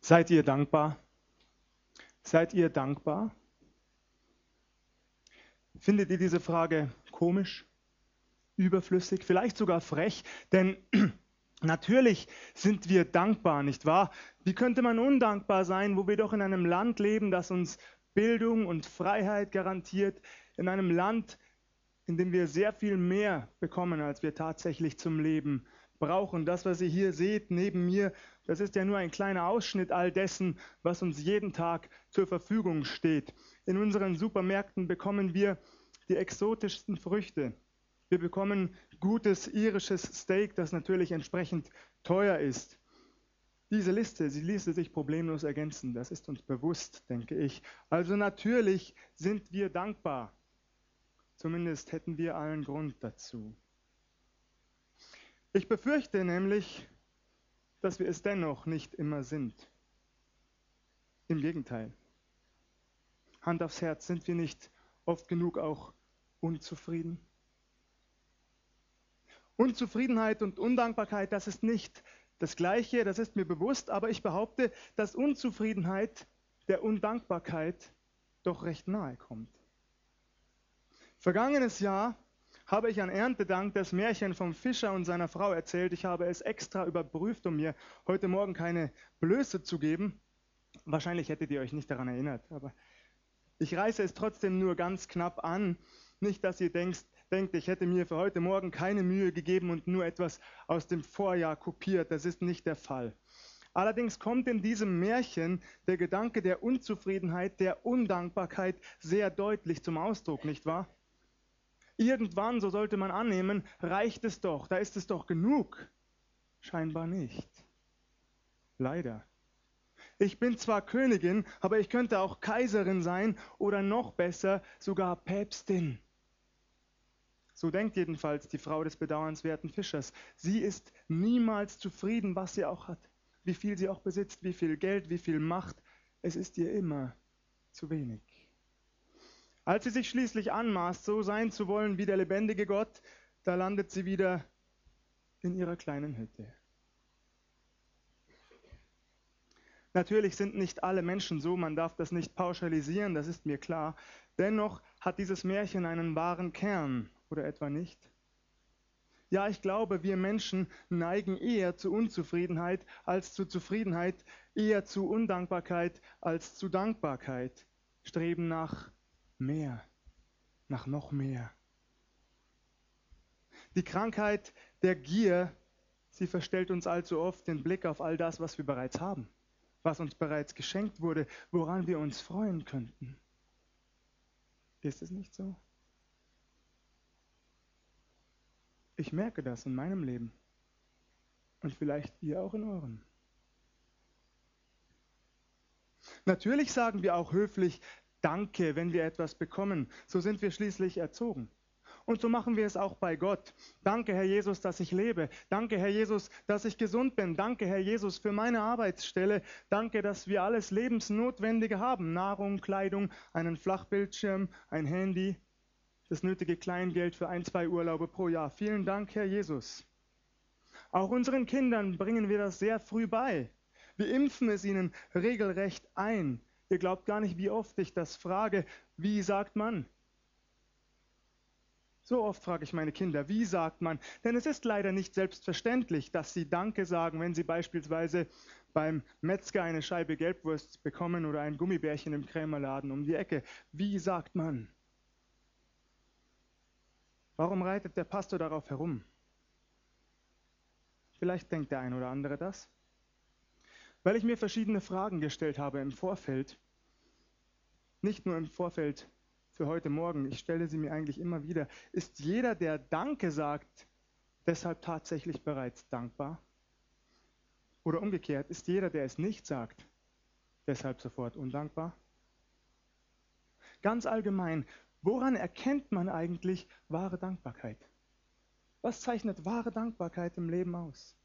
Seid ihr dankbar? Seid ihr dankbar? Findet ihr diese Frage komisch, überflüssig, vielleicht sogar frech? Denn natürlich sind wir dankbar, nicht wahr? Wie könnte man undankbar sein, wo wir doch in einem Land leben, das uns Bildung und Freiheit garantiert, in einem Land, in dem wir sehr viel mehr bekommen, als wir tatsächlich zum Leben brauchen. Das, was ihr hier seht neben mir, das ist ja nur ein kleiner Ausschnitt all dessen, was uns jeden Tag zur Verfügung steht. In unseren Supermärkten bekommen wir die exotischsten Früchte. Wir bekommen gutes irisches Steak, das natürlich entsprechend teuer ist. Diese Liste, sie ließe sich problemlos ergänzen. Das ist uns bewusst, denke ich. Also natürlich sind wir dankbar. Zumindest hätten wir allen Grund dazu. Ich befürchte nämlich, dass wir es dennoch nicht immer sind. Im Gegenteil. Hand aufs Herz, sind wir nicht oft genug auch unzufrieden? Unzufriedenheit und Undankbarkeit, das ist nicht das Gleiche, das ist mir bewusst, aber ich behaupte, dass Unzufriedenheit der Undankbarkeit doch recht nahe kommt. Vergangenes Jahr habe ich an Erntedank das Märchen vom Fischer und seiner Frau erzählt. Ich habe es extra überprüft, um mir heute Morgen keine Blöße zu geben. Wahrscheinlich hättet ihr euch nicht daran erinnert, aber ich reiße es trotzdem nur ganz knapp an. Nicht, dass ihr denkt, denkt, ich hätte mir für heute Morgen keine Mühe gegeben und nur etwas aus dem Vorjahr kopiert. Das ist nicht der Fall. Allerdings kommt in diesem Märchen der Gedanke der Unzufriedenheit, der Undankbarkeit sehr deutlich zum Ausdruck, nicht wahr? Irgendwann, so sollte man annehmen, reicht es doch, da ist es doch genug. Scheinbar nicht. Leider. Ich bin zwar Königin, aber ich könnte auch Kaiserin sein oder noch besser sogar Päpstin. So denkt jedenfalls die Frau des bedauernswerten Fischers. Sie ist niemals zufrieden, was sie auch hat, wie viel sie auch besitzt, wie viel Geld, wie viel Macht. Es ist ihr immer zu wenig. Als sie sich schließlich anmaßt, so sein zu wollen wie der lebendige Gott, da landet sie wieder in ihrer kleinen Hütte. Natürlich sind nicht alle Menschen so, man darf das nicht pauschalisieren, das ist mir klar. Dennoch hat dieses Märchen einen wahren Kern, oder etwa nicht? Ja, ich glaube, wir Menschen neigen eher zu Unzufriedenheit als zu Zufriedenheit, eher zu Undankbarkeit als zu Dankbarkeit, streben nach mehr, nach noch mehr. Die Krankheit der Gier, sie verstellt uns allzu oft den Blick auf all das, was wir bereits haben, was uns bereits geschenkt wurde, woran wir uns freuen könnten. Ist es nicht so? Ich merke das in meinem Leben und vielleicht ihr auch in eurem. Natürlich sagen wir auch höflich, Danke, wenn wir etwas bekommen. So sind wir schließlich erzogen. Und so machen wir es auch bei Gott. Danke, Herr Jesus, dass ich lebe. Danke, Herr Jesus, dass ich gesund bin. Danke, Herr Jesus, für meine Arbeitsstelle. Danke, dass wir alles Lebensnotwendige haben. Nahrung, Kleidung, einen Flachbildschirm, ein Handy, das nötige Kleingeld für ein, zwei Urlaube pro Jahr. Vielen Dank, Herr Jesus. Auch unseren Kindern bringen wir das sehr früh bei. Wir impfen es ihnen regelrecht ein. Ihr glaubt gar nicht, wie oft ich das frage. Wie sagt man? So oft frage ich meine Kinder, wie sagt man? Denn es ist leider nicht selbstverständlich, dass sie Danke sagen, wenn sie beispielsweise beim Metzger eine Scheibe Gelbwurst bekommen oder ein Gummibärchen im Krämerladen um die Ecke. Wie sagt man? Warum reitet der Pastor darauf herum? Vielleicht denkt der ein oder andere das weil ich mir verschiedene Fragen gestellt habe im Vorfeld. Nicht nur im Vorfeld für heute Morgen, ich stelle sie mir eigentlich immer wieder. Ist jeder, der Danke sagt, deshalb tatsächlich bereits dankbar? Oder umgekehrt, ist jeder, der es nicht sagt, deshalb sofort undankbar? Ganz allgemein, woran erkennt man eigentlich wahre Dankbarkeit? Was zeichnet wahre Dankbarkeit im Leben aus?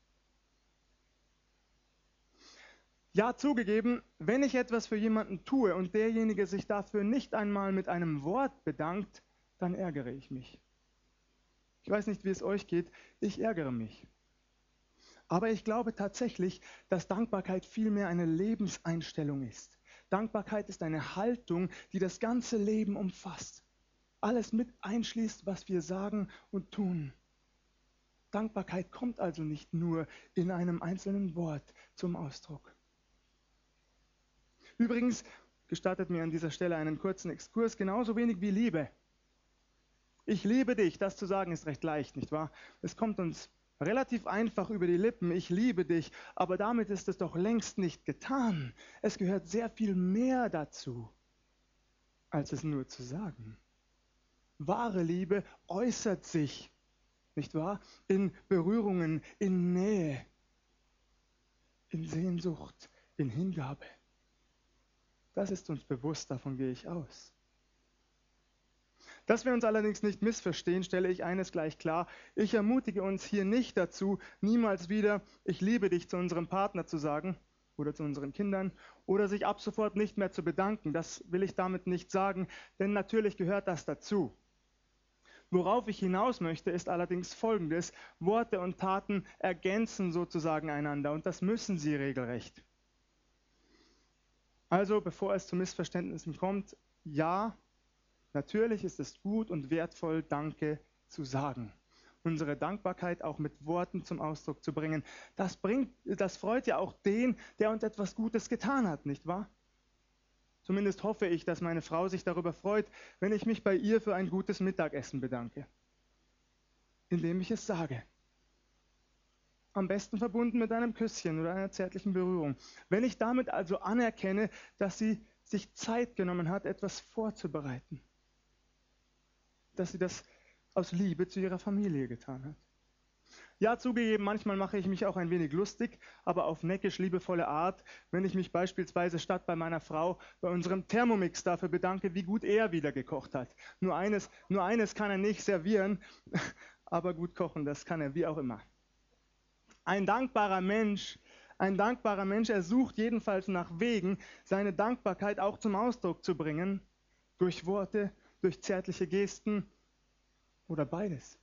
Ja, zugegeben, wenn ich etwas für jemanden tue und derjenige sich dafür nicht einmal mit einem Wort bedankt, dann ärgere ich mich. Ich weiß nicht, wie es euch geht, ich ärgere mich. Aber ich glaube tatsächlich, dass Dankbarkeit vielmehr eine Lebenseinstellung ist. Dankbarkeit ist eine Haltung, die das ganze Leben umfasst. Alles mit einschließt, was wir sagen und tun. Dankbarkeit kommt also nicht nur in einem einzelnen Wort zum Ausdruck. Übrigens, gestattet mir an dieser Stelle einen kurzen Exkurs, genauso wenig wie Liebe. Ich liebe dich, das zu sagen ist recht leicht, nicht wahr? Es kommt uns relativ einfach über die Lippen, ich liebe dich, aber damit ist es doch längst nicht getan. Es gehört sehr viel mehr dazu, als es nur zu sagen. Wahre Liebe äußert sich, nicht wahr, in Berührungen, in Nähe, in Sehnsucht, in Hingabe. Das ist uns bewusst, davon gehe ich aus. Dass wir uns allerdings nicht missverstehen, stelle ich eines gleich klar. Ich ermutige uns hier nicht dazu, niemals wieder, ich liebe dich zu unserem Partner zu sagen oder zu unseren Kindern oder sich ab sofort nicht mehr zu bedanken. Das will ich damit nicht sagen, denn natürlich gehört das dazu. Worauf ich hinaus möchte, ist allerdings Folgendes. Worte und Taten ergänzen sozusagen einander und das müssen sie regelrecht. Also, bevor es zu Missverständnissen kommt, ja, Natürlich ist es gut und wertvoll, Danke zu sagen. Unsere Dankbarkeit auch mit Worten zum Ausdruck zu bringen. Das, bringt, das freut ja auch den, der uns etwas Gutes getan hat, nicht wahr? Zumindest hoffe ich, dass meine Frau sich darüber freut, wenn ich mich bei ihr für ein gutes Mittagessen bedanke. Indem ich es sage. Am besten verbunden mit einem Küsschen oder einer zärtlichen Berührung. Wenn ich damit also anerkenne, dass sie sich Zeit genommen hat, etwas vorzubereiten dass sie das aus Liebe zu ihrer Familie getan hat. Ja, zugegeben, manchmal mache ich mich auch ein wenig lustig, aber auf neckisch liebevolle Art, wenn ich mich beispielsweise statt bei meiner Frau bei unserem Thermomix dafür bedanke, wie gut er wieder gekocht hat. Nur eines, nur eines kann er nicht servieren, aber gut kochen, das kann er, wie auch immer. Ein dankbarer Mensch, ein dankbarer Mensch, er sucht jedenfalls nach Wegen, seine Dankbarkeit auch zum Ausdruck zu bringen, durch Worte, durch zärtliche Gesten oder beides.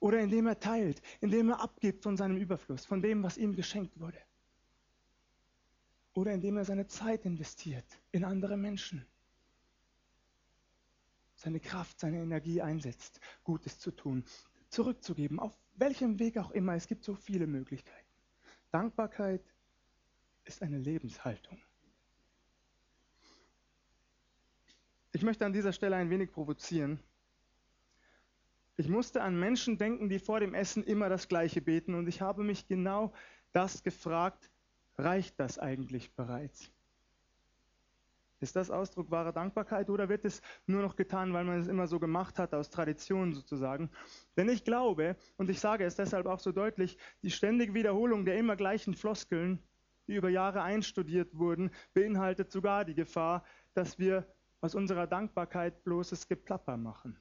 Oder indem er teilt, indem er abgibt von seinem Überfluss, von dem, was ihm geschenkt wurde. Oder indem er seine Zeit investiert in andere Menschen. Seine Kraft, seine Energie einsetzt, Gutes zu tun, zurückzugeben, auf welchem Weg auch immer. Es gibt so viele Möglichkeiten. Dankbarkeit ist eine Lebenshaltung. Ich möchte an dieser Stelle ein wenig provozieren. Ich musste an Menschen denken, die vor dem Essen immer das Gleiche beten und ich habe mich genau das gefragt, reicht das eigentlich bereits? Ist das Ausdruck wahrer Dankbarkeit oder wird es nur noch getan, weil man es immer so gemacht hat, aus Tradition sozusagen? Denn ich glaube, und ich sage es deshalb auch so deutlich, die ständige Wiederholung der immer gleichen Floskeln, die über Jahre einstudiert wurden, beinhaltet sogar die Gefahr, dass wir aus unserer Dankbarkeit bloßes Geplapper machen.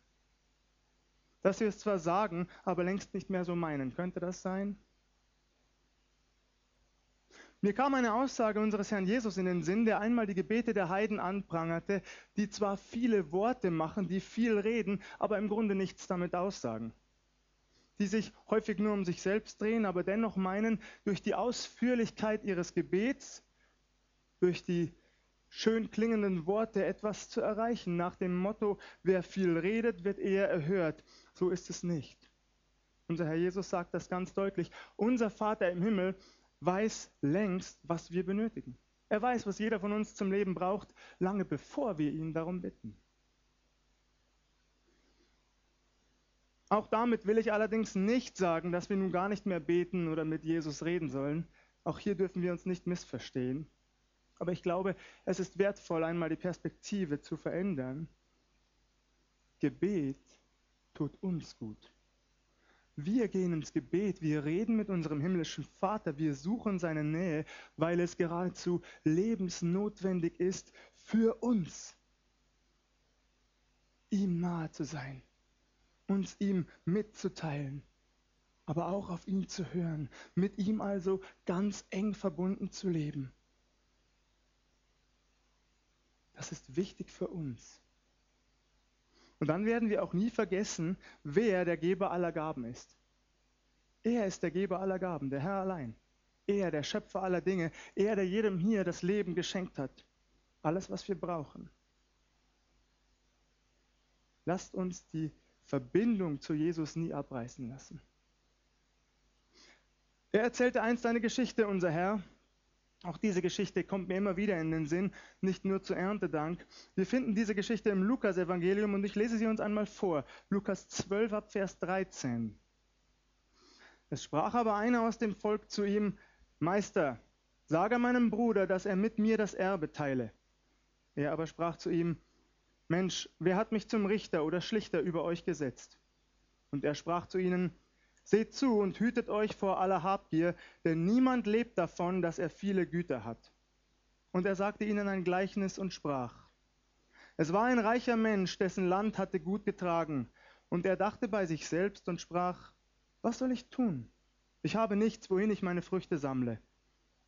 Dass wir es zwar sagen, aber längst nicht mehr so meinen. Könnte das sein? Mir kam eine Aussage unseres Herrn Jesus in den Sinn, der einmal die Gebete der Heiden anprangerte, die zwar viele Worte machen, die viel reden, aber im Grunde nichts damit aussagen. Die sich häufig nur um sich selbst drehen, aber dennoch meinen, durch die Ausführlichkeit ihres Gebets, durch die schön klingenden Worte etwas zu erreichen, nach dem Motto, wer viel redet, wird eher erhört. So ist es nicht. Unser Herr Jesus sagt das ganz deutlich. Unser Vater im Himmel weiß längst, was wir benötigen. Er weiß, was jeder von uns zum Leben braucht, lange bevor wir ihn darum bitten. Auch damit will ich allerdings nicht sagen, dass wir nun gar nicht mehr beten oder mit Jesus reden sollen. Auch hier dürfen wir uns nicht missverstehen. Aber ich glaube, es ist wertvoll, einmal die Perspektive zu verändern. Gebet tut uns gut. Wir gehen ins Gebet, wir reden mit unserem himmlischen Vater, wir suchen seine Nähe, weil es geradezu lebensnotwendig ist für uns, ihm nahe zu sein, uns ihm mitzuteilen, aber auch auf ihn zu hören, mit ihm also ganz eng verbunden zu leben. Das ist wichtig für uns. Und dann werden wir auch nie vergessen, wer der Geber aller Gaben ist. Er ist der Geber aller Gaben, der Herr allein. Er, der Schöpfer aller Dinge, er, der jedem hier das Leben geschenkt hat. Alles, was wir brauchen. Lasst uns die Verbindung zu Jesus nie abreißen lassen. Er erzählte einst eine Geschichte, unser Herr. Auch diese Geschichte kommt mir immer wieder in den Sinn, nicht nur zu Erntedank. Wir finden diese Geschichte im Lukas-Evangelium und ich lese sie uns einmal vor. Lukas 12 ab Vers 13. Es sprach aber einer aus dem Volk zu ihm, Meister, sage meinem Bruder, dass er mit mir das Erbe teile. Er aber sprach zu ihm, Mensch, wer hat mich zum Richter oder Schlichter über euch gesetzt? Und er sprach zu ihnen, Seht zu und hütet euch vor aller Habgier, denn niemand lebt davon, dass er viele Güter hat. Und er sagte ihnen ein Gleichnis und sprach, Es war ein reicher Mensch, dessen Land hatte gut getragen, und er dachte bei sich selbst und sprach, Was soll ich tun? Ich habe nichts, wohin ich meine Früchte sammle.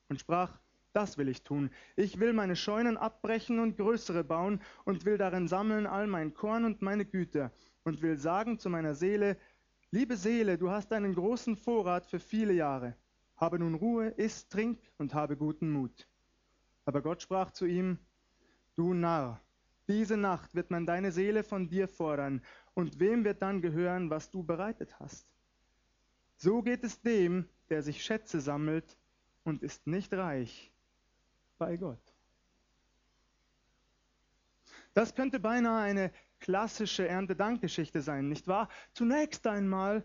Und sprach, das will ich tun. Ich will meine Scheunen abbrechen und größere bauen und will darin sammeln all mein Korn und meine Güter und will sagen zu meiner Seele, liebe Seele, du hast einen großen Vorrat für viele Jahre. Habe nun Ruhe, iss, trink und habe guten Mut. Aber Gott sprach zu ihm, du Narr, diese Nacht wird man deine Seele von dir fordern, und wem wird dann gehören, was du bereitet hast? So geht es dem, der sich Schätze sammelt und ist nicht reich bei Gott. Das könnte beinahe eine klassische Erntedankgeschichte sein, nicht wahr? Zunächst einmal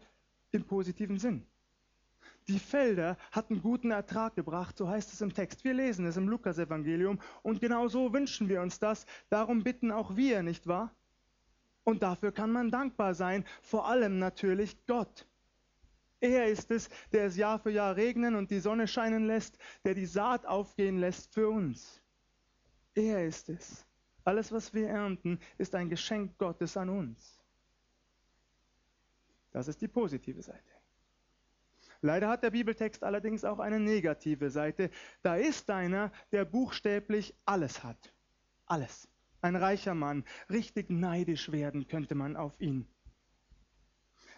im positiven Sinn. Die Felder hatten guten Ertrag gebracht, so heißt es im Text. Wir lesen es im Lukasevangelium und genau so wünschen wir uns das. Darum bitten auch wir, nicht wahr? Und dafür kann man dankbar sein, vor allem natürlich Gott. Er ist es, der es Jahr für Jahr regnen und die Sonne scheinen lässt, der die Saat aufgehen lässt für uns. Er ist es. Alles, was wir ernten, ist ein Geschenk Gottes an uns. Das ist die positive Seite. Leider hat der Bibeltext allerdings auch eine negative Seite. Da ist einer, der buchstäblich alles hat. Alles. Ein reicher Mann. Richtig neidisch werden könnte man auf ihn.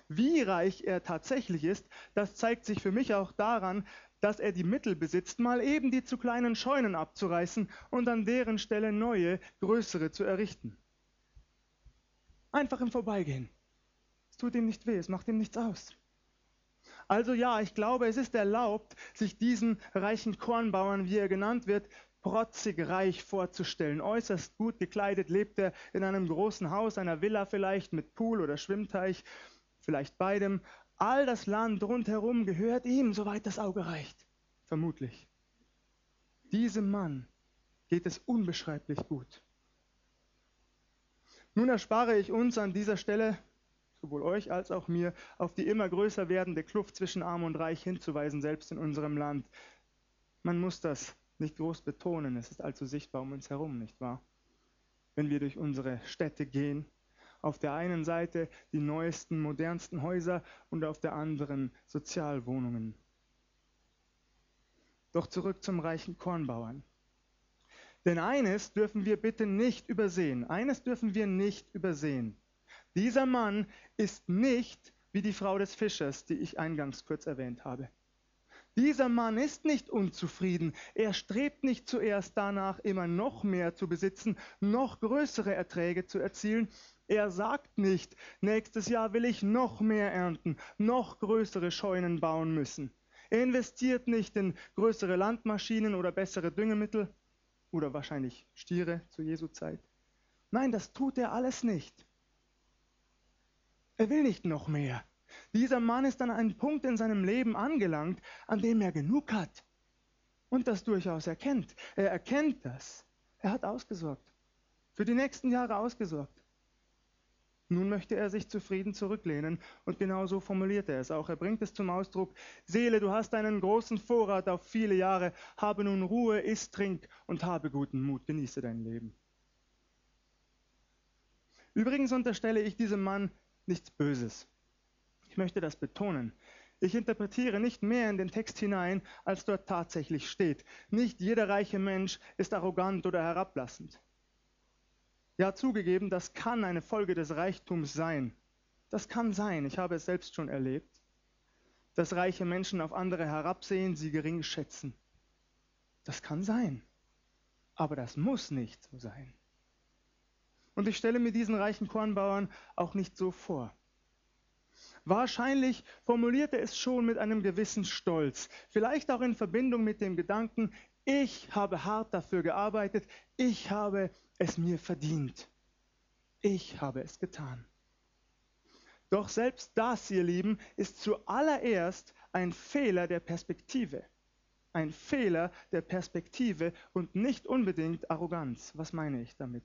Wie reich er tatsächlich ist, das zeigt sich für mich auch daran, dass er die Mittel besitzt, mal eben die zu kleinen Scheunen abzureißen und an deren Stelle neue, größere zu errichten. Einfach im Vorbeigehen. Es tut ihm nicht weh, es macht ihm nichts aus. Also ja, ich glaube, es ist erlaubt, sich diesen reichen Kornbauern, wie er genannt wird, protzig reich vorzustellen. Äußerst gut gekleidet lebt er in einem großen Haus, einer Villa vielleicht mit Pool oder Schwimmteich vielleicht beidem. All das Land rundherum gehört ihm, soweit das Auge reicht. Vermutlich. Diesem Mann geht es unbeschreiblich gut. Nun erspare ich uns an dieser Stelle, sowohl euch als auch mir, auf die immer größer werdende Kluft zwischen Arm und Reich hinzuweisen, selbst in unserem Land. Man muss das nicht groß betonen, es ist allzu sichtbar um uns herum, nicht wahr? Wenn wir durch unsere Städte gehen, auf der einen Seite die neuesten, modernsten Häuser und auf der anderen Sozialwohnungen. Doch zurück zum reichen Kornbauern. Denn eines dürfen wir bitte nicht übersehen. Eines dürfen wir nicht übersehen. Dieser Mann ist nicht wie die Frau des Fischers, die ich eingangs kurz erwähnt habe. Dieser Mann ist nicht unzufrieden. Er strebt nicht zuerst danach, immer noch mehr zu besitzen, noch größere Erträge zu erzielen. Er sagt nicht, nächstes Jahr will ich noch mehr ernten, noch größere Scheunen bauen müssen. Er investiert nicht in größere Landmaschinen oder bessere Düngemittel oder wahrscheinlich Stiere zu Jesu Zeit. Nein, das tut er alles nicht. Er will nicht noch mehr. Dieser Mann ist an einem Punkt in seinem Leben angelangt, an dem er genug hat und das durchaus erkennt. Er erkennt das. Er hat ausgesorgt. Für die nächsten Jahre ausgesorgt. Nun möchte er sich zufrieden zurücklehnen und genau so formuliert er es auch. Er bringt es zum Ausdruck, Seele, du hast einen großen Vorrat auf viele Jahre, habe nun Ruhe, iss, trink und habe guten Mut, genieße dein Leben. Übrigens unterstelle ich diesem Mann nichts Böses. Ich möchte das betonen. Ich interpretiere nicht mehr in den Text hinein, als dort tatsächlich steht. Nicht jeder reiche Mensch ist arrogant oder herablassend. Ja, zugegeben, das kann eine Folge des Reichtums sein. Das kann sein, ich habe es selbst schon erlebt. dass reiche Menschen auf andere herabsehen, sie gering schätzen. Das kann sein, aber das muss nicht so sein. Und ich stelle mir diesen reichen Kornbauern auch nicht so vor. Wahrscheinlich formuliert er es schon mit einem gewissen Stolz, vielleicht auch in Verbindung mit dem Gedanken, ich habe hart dafür gearbeitet, ich habe es mir verdient, ich habe es getan. Doch selbst das, ihr Lieben, ist zuallererst ein Fehler der Perspektive. Ein Fehler der Perspektive und nicht unbedingt Arroganz. Was meine ich damit?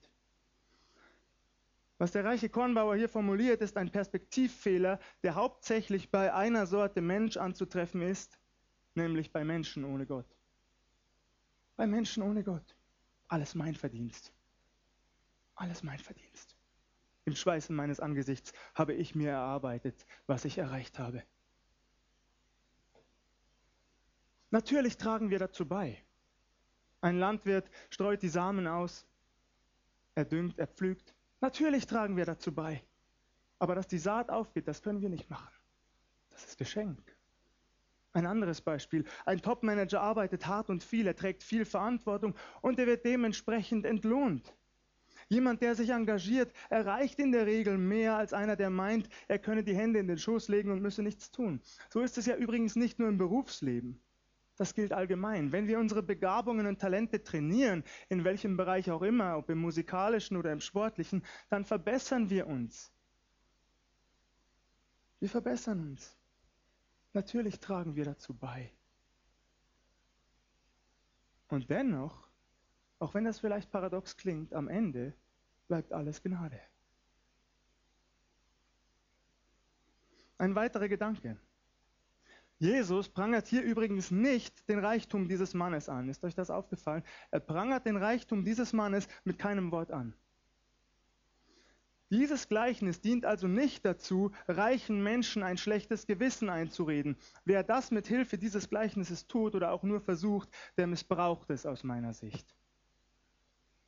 Was der reiche Kornbauer hier formuliert, ist ein Perspektivfehler, der hauptsächlich bei einer Sorte Mensch anzutreffen ist, nämlich bei Menschen ohne Gott. Bei Menschen ohne Gott. Alles mein Verdienst. Alles mein Verdienst. Im Schweißen meines Angesichts habe ich mir erarbeitet, was ich erreicht habe. Natürlich tragen wir dazu bei. Ein Landwirt streut die Samen aus, er düngt, er pflügt, Natürlich tragen wir dazu bei. Aber dass die Saat aufgeht, das können wir nicht machen. Das ist Geschenk. Ein anderes Beispiel. Ein Topmanager arbeitet hart und viel, er trägt viel Verantwortung und er wird dementsprechend entlohnt. Jemand, der sich engagiert, erreicht in der Regel mehr als einer, der meint, er könne die Hände in den Schoß legen und müsse nichts tun. So ist es ja übrigens nicht nur im Berufsleben. Das gilt allgemein. Wenn wir unsere Begabungen und Talente trainieren, in welchem Bereich auch immer, ob im musikalischen oder im sportlichen, dann verbessern wir uns. Wir verbessern uns. Natürlich tragen wir dazu bei. Und dennoch, auch wenn das vielleicht paradox klingt, am Ende bleibt alles Gnade. Ein weiterer Gedanke. Jesus prangert hier übrigens nicht den Reichtum dieses Mannes an. Ist euch das aufgefallen? Er prangert den Reichtum dieses Mannes mit keinem Wort an. Dieses Gleichnis dient also nicht dazu, reichen Menschen ein schlechtes Gewissen einzureden. Wer das mit Hilfe dieses Gleichnisses tut oder auch nur versucht, der missbraucht es aus meiner Sicht.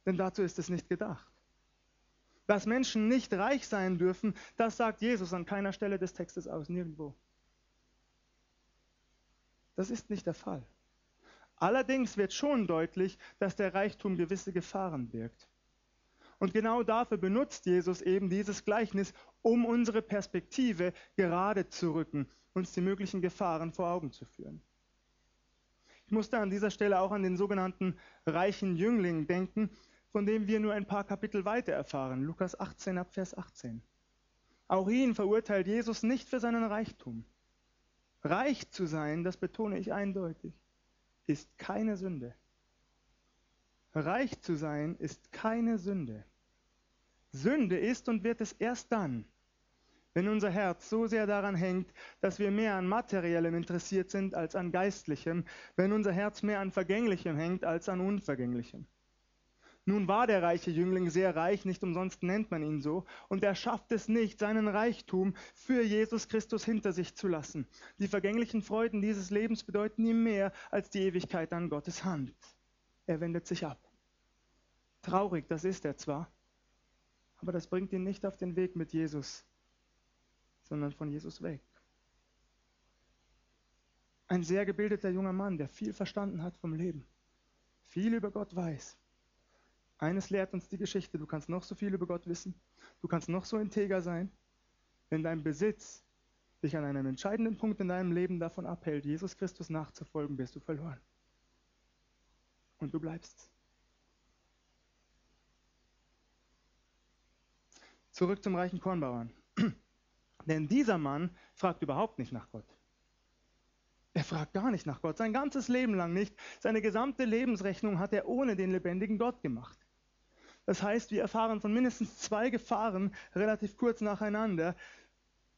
Denn dazu ist es nicht gedacht. Dass Menschen nicht reich sein dürfen, das sagt Jesus an keiner Stelle des Textes aus, nirgendwo. Das ist nicht der Fall. Allerdings wird schon deutlich, dass der Reichtum gewisse Gefahren birgt. Und genau dafür benutzt Jesus eben dieses Gleichnis, um unsere Perspektive gerade zu rücken, uns die möglichen Gefahren vor Augen zu führen. Ich musste an dieser Stelle auch an den sogenannten reichen Jüngling denken, von dem wir nur ein paar Kapitel weiter erfahren, Lukas 18 ab Vers 18. Auch ihn verurteilt Jesus nicht für seinen Reichtum. Reich zu sein, das betone ich eindeutig, ist keine Sünde. Reich zu sein ist keine Sünde. Sünde ist und wird es erst dann, wenn unser Herz so sehr daran hängt, dass wir mehr an materiellem interessiert sind als an geistlichem, wenn unser Herz mehr an vergänglichem hängt als an unvergänglichem. Nun war der reiche Jüngling sehr reich, nicht umsonst nennt man ihn so, und er schafft es nicht, seinen Reichtum für Jesus Christus hinter sich zu lassen. Die vergänglichen Freuden dieses Lebens bedeuten ihm mehr als die Ewigkeit an Gottes Hand. Er wendet sich ab. Traurig, das ist er zwar, aber das bringt ihn nicht auf den Weg mit Jesus, sondern von Jesus weg. Ein sehr gebildeter junger Mann, der viel verstanden hat vom Leben, viel über Gott weiß eines lehrt uns die Geschichte, du kannst noch so viel über Gott wissen, du kannst noch so integer sein, wenn dein Besitz dich an einem entscheidenden Punkt in deinem Leben davon abhält, Jesus Christus nachzufolgen, bist du verloren. Und du bleibst. Zurück zum reichen Kornbauern. Denn dieser Mann fragt überhaupt nicht nach Gott. Er fragt gar nicht nach Gott, sein ganzes Leben lang nicht. Seine gesamte Lebensrechnung hat er ohne den lebendigen Gott gemacht. Das heißt, wir erfahren von mindestens zwei Gefahren relativ kurz nacheinander,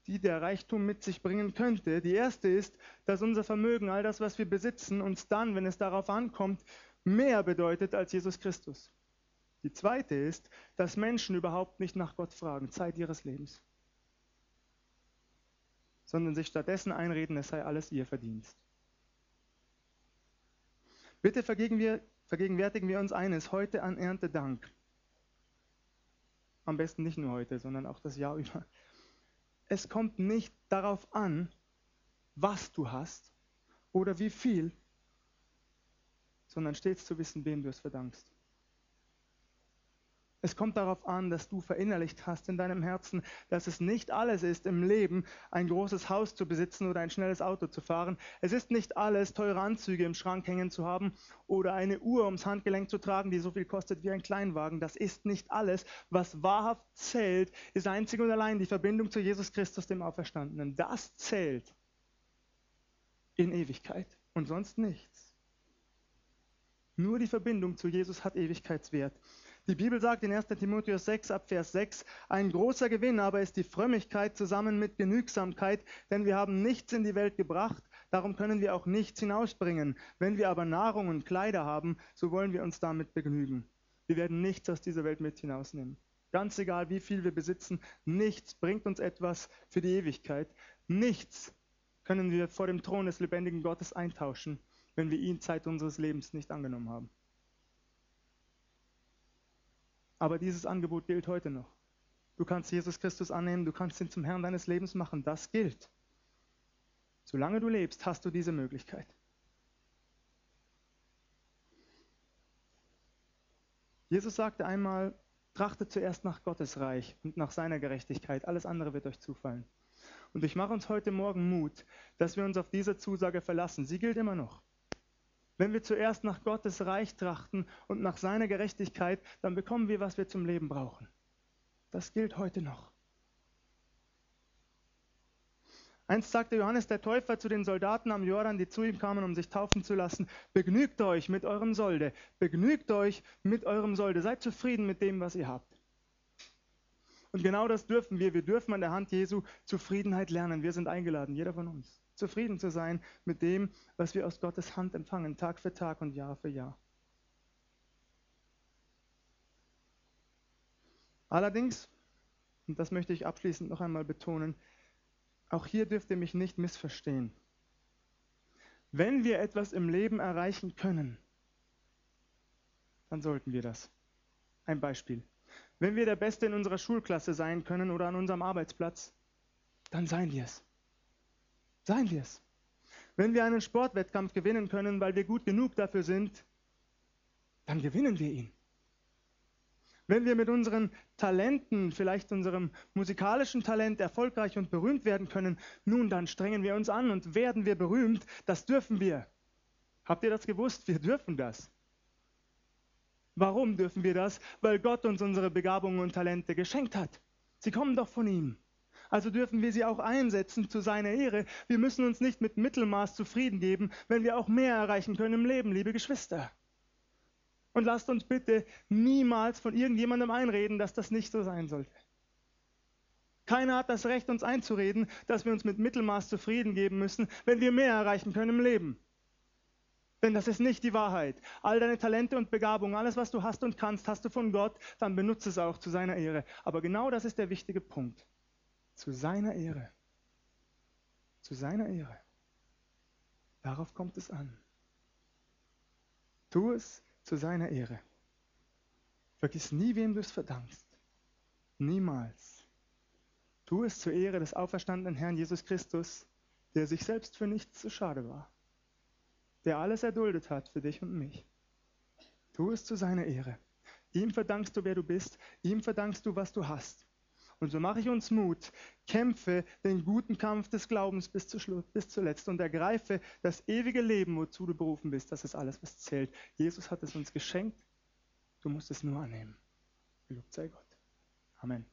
die der Reichtum mit sich bringen könnte. Die erste ist, dass unser Vermögen, all das, was wir besitzen, uns dann, wenn es darauf ankommt, mehr bedeutet als Jesus Christus. Die zweite ist, dass Menschen überhaupt nicht nach Gott fragen, Zeit ihres Lebens, sondern sich stattdessen einreden, es sei alles ihr Verdienst. Bitte vergegenwärtigen wir uns eines heute an Erntedank. Am besten nicht nur heute, sondern auch das Jahr über. Es kommt nicht darauf an, was du hast oder wie viel, sondern stets zu wissen, wem du es verdankst. Es kommt darauf an, dass du verinnerlicht hast in deinem Herzen, dass es nicht alles ist im Leben, ein großes Haus zu besitzen oder ein schnelles Auto zu fahren. Es ist nicht alles, teure Anzüge im Schrank hängen zu haben oder eine Uhr ums Handgelenk zu tragen, die so viel kostet wie ein Kleinwagen. Das ist nicht alles. Was wahrhaft zählt, ist einzig und allein die Verbindung zu Jesus Christus, dem Auferstandenen. Das zählt in Ewigkeit und sonst nichts. Nur die Verbindung zu Jesus hat Ewigkeitswert. Die Bibel sagt in 1 Timotheus 6 ab Vers 6, ein großer Gewinn aber ist die Frömmigkeit zusammen mit Genügsamkeit, denn wir haben nichts in die Welt gebracht, darum können wir auch nichts hinausbringen. Wenn wir aber Nahrung und Kleider haben, so wollen wir uns damit begnügen. Wir werden nichts aus dieser Welt mit hinausnehmen. Ganz egal, wie viel wir besitzen, nichts bringt uns etwas für die Ewigkeit. Nichts können wir vor dem Thron des lebendigen Gottes eintauschen, wenn wir ihn Zeit unseres Lebens nicht angenommen haben. Aber dieses Angebot gilt heute noch. Du kannst Jesus Christus annehmen, du kannst ihn zum Herrn deines Lebens machen. Das gilt. Solange du lebst, hast du diese Möglichkeit. Jesus sagte einmal, trachtet zuerst nach Gottes Reich und nach seiner Gerechtigkeit. Alles andere wird euch zufallen. Und ich mache uns heute Morgen Mut, dass wir uns auf diese Zusage verlassen. Sie gilt immer noch. Wenn wir zuerst nach Gottes Reich trachten und nach seiner Gerechtigkeit, dann bekommen wir, was wir zum Leben brauchen. Das gilt heute noch. Einst sagte Johannes der Täufer zu den Soldaten am Jordan, die zu ihm kamen, um sich taufen zu lassen, begnügt euch mit eurem Solde, begnügt euch mit eurem Solde, seid zufrieden mit dem, was ihr habt. Und genau das dürfen wir. Wir dürfen an der Hand Jesu Zufriedenheit lernen. Wir sind eingeladen, jeder von uns zufrieden zu sein mit dem, was wir aus Gottes Hand empfangen, Tag für Tag und Jahr für Jahr. Allerdings, und das möchte ich abschließend noch einmal betonen, auch hier dürft ihr mich nicht missverstehen. Wenn wir etwas im Leben erreichen können, dann sollten wir das. Ein Beispiel. Wenn wir der Beste in unserer Schulklasse sein können oder an unserem Arbeitsplatz, dann seien wir es. Seien wir es. Wenn wir einen Sportwettkampf gewinnen können, weil wir gut genug dafür sind, dann gewinnen wir ihn. Wenn wir mit unseren Talenten, vielleicht unserem musikalischen Talent erfolgreich und berühmt werden können, nun dann strengen wir uns an und werden wir berühmt. Das dürfen wir. Habt ihr das gewusst? Wir dürfen das. Warum dürfen wir das? Weil Gott uns unsere Begabungen und Talente geschenkt hat. Sie kommen doch von ihm. Also dürfen wir sie auch einsetzen zu seiner Ehre. Wir müssen uns nicht mit Mittelmaß zufrieden geben, wenn wir auch mehr erreichen können im Leben, liebe Geschwister. Und lasst uns bitte niemals von irgendjemandem einreden, dass das nicht so sein sollte. Keiner hat das Recht, uns einzureden, dass wir uns mit Mittelmaß zufrieden geben müssen, wenn wir mehr erreichen können im Leben. Denn das ist nicht die Wahrheit. All deine Talente und Begabungen, alles, was du hast und kannst, hast du von Gott, dann benutze es auch zu seiner Ehre. Aber genau das ist der wichtige Punkt. Zu seiner Ehre. Zu seiner Ehre. Darauf kommt es an. Tu es zu seiner Ehre. Vergiss nie, wem du es verdankst. Niemals. Tu es zur Ehre des auferstandenen Herrn Jesus Christus, der sich selbst für nichts zu schade war, der alles erduldet hat für dich und mich. Tu es zu seiner Ehre. Ihm verdankst du, wer du bist, ihm verdankst du, was du hast. Und so mache ich uns Mut, kämpfe den guten Kampf des Glaubens bis, zu bis zuletzt und ergreife das ewige Leben, wozu du berufen bist. Das ist alles, was zählt. Jesus hat es uns geschenkt. Du musst es nur annehmen. Gelobt sei Gott. Amen.